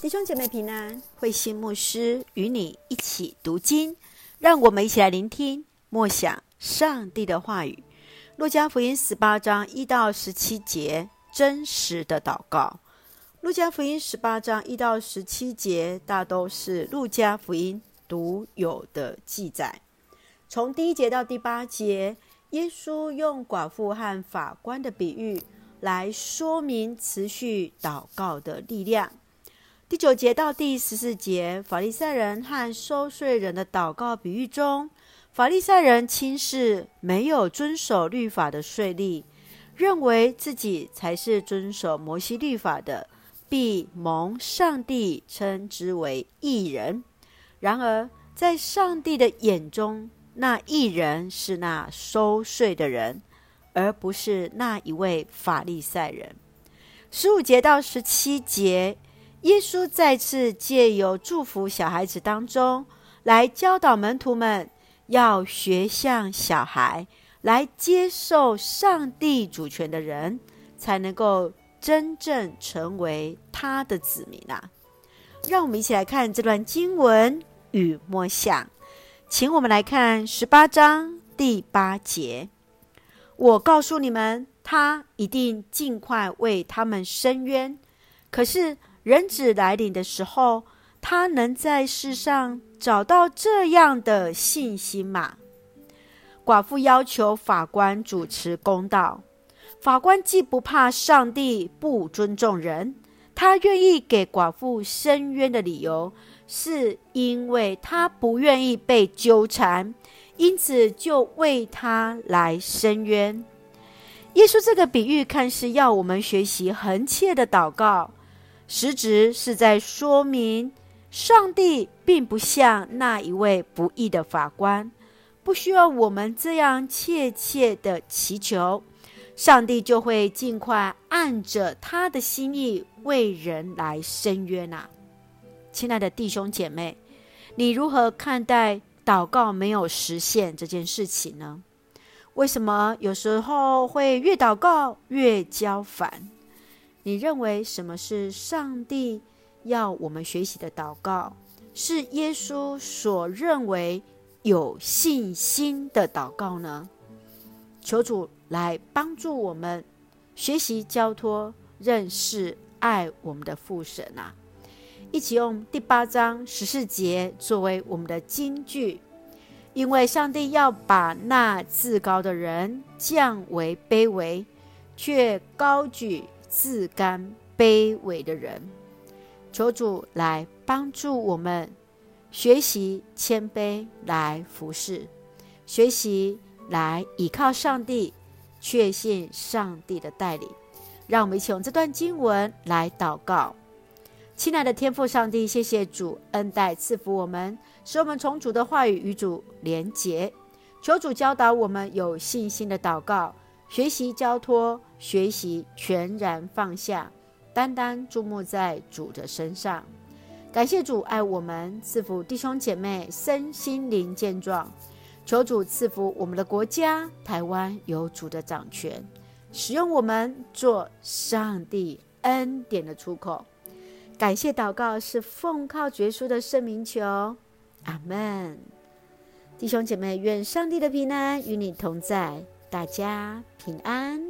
弟兄姐妹平安，慧心牧师与你一起读经，让我们一起来聆听默想上帝的话语。路加福音十八章一到十七节，真实的祷告。路加福音十八章一到十七节，大都是路加福音独有的记载。从第一节到第八节，耶稣用寡妇和法官的比喻来说明持续祷告的力量。第九节到第十四节，法利赛人和收税人的祷告比喻中，法利赛人轻视没有遵守律法的税吏，认为自己才是遵守摩西律法的，必蒙上帝称之为义人。然而，在上帝的眼中，那义人是那收税的人，而不是那一位法利赛人。十五节到十七节。耶稣再次借由祝福小孩子当中，来教导门徒们要学像小孩，来接受上帝主权的人，才能够真正成为他的子民啊！让我们一起来看这段经文与默想，请我们来看十八章第八节：我告诉你们，他一定尽快为他们伸冤。可是。人子来临的时候，他能在世上找到这样的信心吗？寡妇要求法官主持公道，法官既不怕上帝，不尊重人，他愿意给寡妇伸冤的理由，是因为他不愿意被纠缠，因此就为他来伸冤。耶稣这个比喻看似要我们学习恒切的祷告。实质是在说明，上帝并不像那一位不义的法官，不需要我们这样切切的祈求，上帝就会尽快按着他的心意为人来伸冤啊！亲爱的弟兄姐妹，你如何看待祷告没有实现这件事情呢？为什么有时候会越祷告越焦烦？你认为什么是上帝要我们学习的祷告？是耶稣所认为有信心的祷告呢？求主来帮助我们学习交托、认识、爱我们的父神啊！一起用第八章十四节作为我们的金句，因为上帝要把那自高的人降为卑微，却高举。自甘卑微的人，求主来帮助我们学习谦卑，来服侍，学习来倚靠上帝，确信上帝的带领。让我们一起用这段经文来祷告。亲爱的天父上帝，谢谢主恩待赐福我们，使我们从主的话语与主连结。求主教导我们有信心的祷告。学习交托，学习全然放下，单单注目在主的身上。感谢主爱我们，赐福弟兄姐妹身心灵健壮。求主赐福我们的国家台湾，有主的掌权，使用我们做上帝恩典的出口。感谢祷告是奉靠绝书的圣名求，阿门。弟兄姐妹，愿上帝的平安与你同在。大家平安。